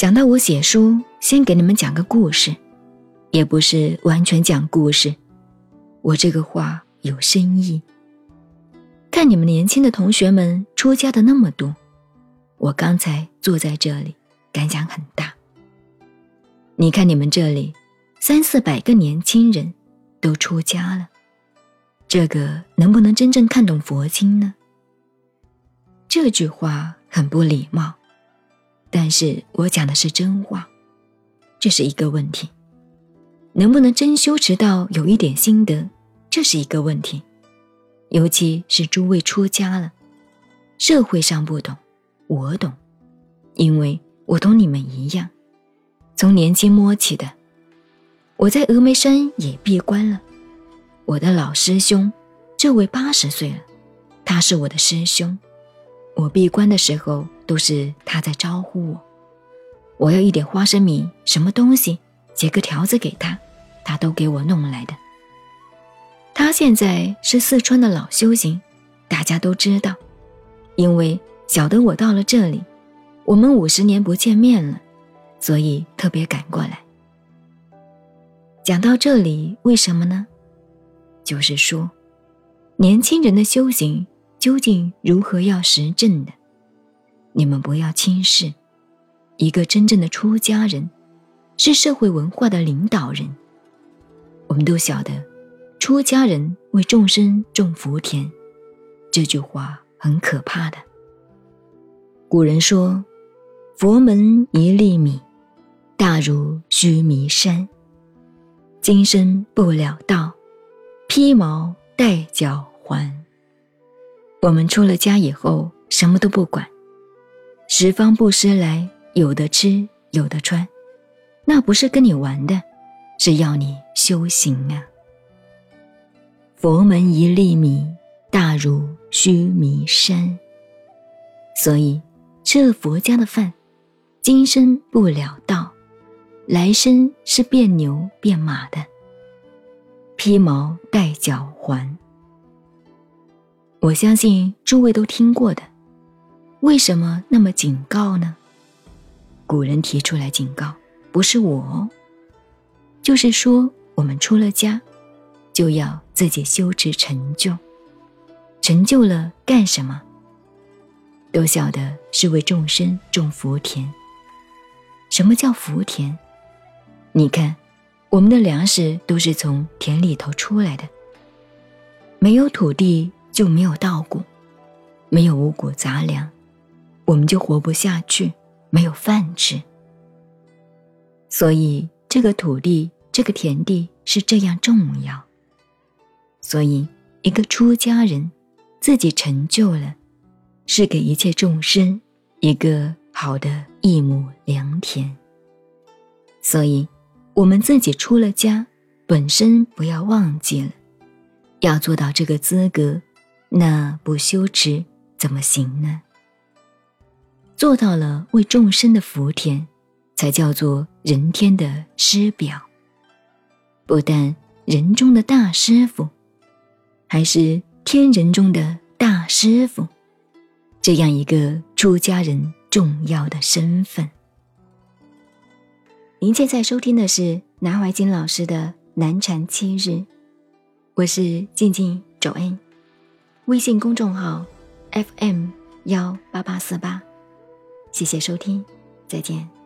讲到我写书，先给你们讲个故事，也不是完全讲故事。我这个话有深意。看你们年轻的同学们出家的那么多，我刚才坐在这里，感想很大。你看你们这里，三四百个年轻人都出家了，这个能不能真正看懂佛经呢？这句话很不礼貌，但是我讲的是真话，这是一个问题。能不能真修持到有一点心得，这是一个问题。尤其是诸位出家了，社会上不懂，我懂，因为我同你们一样，从年轻摸起的。我在峨眉山也闭关了，我的老师兄，这位八十岁了，他是我的师兄，我闭关的时候都是他在招呼我，我要一点花生米，什么东西，写个条子给他，他都给我弄来的。他现在是四川的老修行，大家都知道，因为晓得我到了这里，我们五十年不见面了，所以特别赶过来。讲到这里，为什么呢？就是说，年轻人的修行究竟如何要实证的？你们不要轻视，一个真正的出家人，是社会文化的领导人。我们都晓得。出家人为众生种福田，这句话很可怕的。古人说：“佛门一粒米，大如须弥山。今生不了道，披毛戴脚还。”我们出了家以后，什么都不管，十方布施来，有的吃，有的穿，那不是跟你玩的，是要你修行啊。佛门一粒米，大如须弥山。所以吃了佛家的饭，今生不了道，来生是变牛变马的，披毛戴脚环。我相信诸位都听过的，为什么那么警告呢？古人提出来警告，不是我，就是说我们出了家。就要自己修持成就，成就了干什么？都晓得是为众生种福田。什么叫福田？你看，我们的粮食都是从田里头出来的。没有土地就没有稻谷，没有五谷杂粮，我们就活不下去，没有饭吃。所以，这个土地，这个田地是这样重要。所以，一个出家人自己成就了，是给一切众生一个好的一亩良田。所以，我们自己出了家，本身不要忘记了，要做到这个资格，那不修持怎么行呢？做到了为众生的福田，才叫做人天的师表。不但人中的大师傅。还是天人中的大师傅，这样一个出家人重要的身份。您现在收听的是南怀瑾老师的南禅七日，我是静静周恩，微信公众号 FM 幺八八四八，谢谢收听，再见。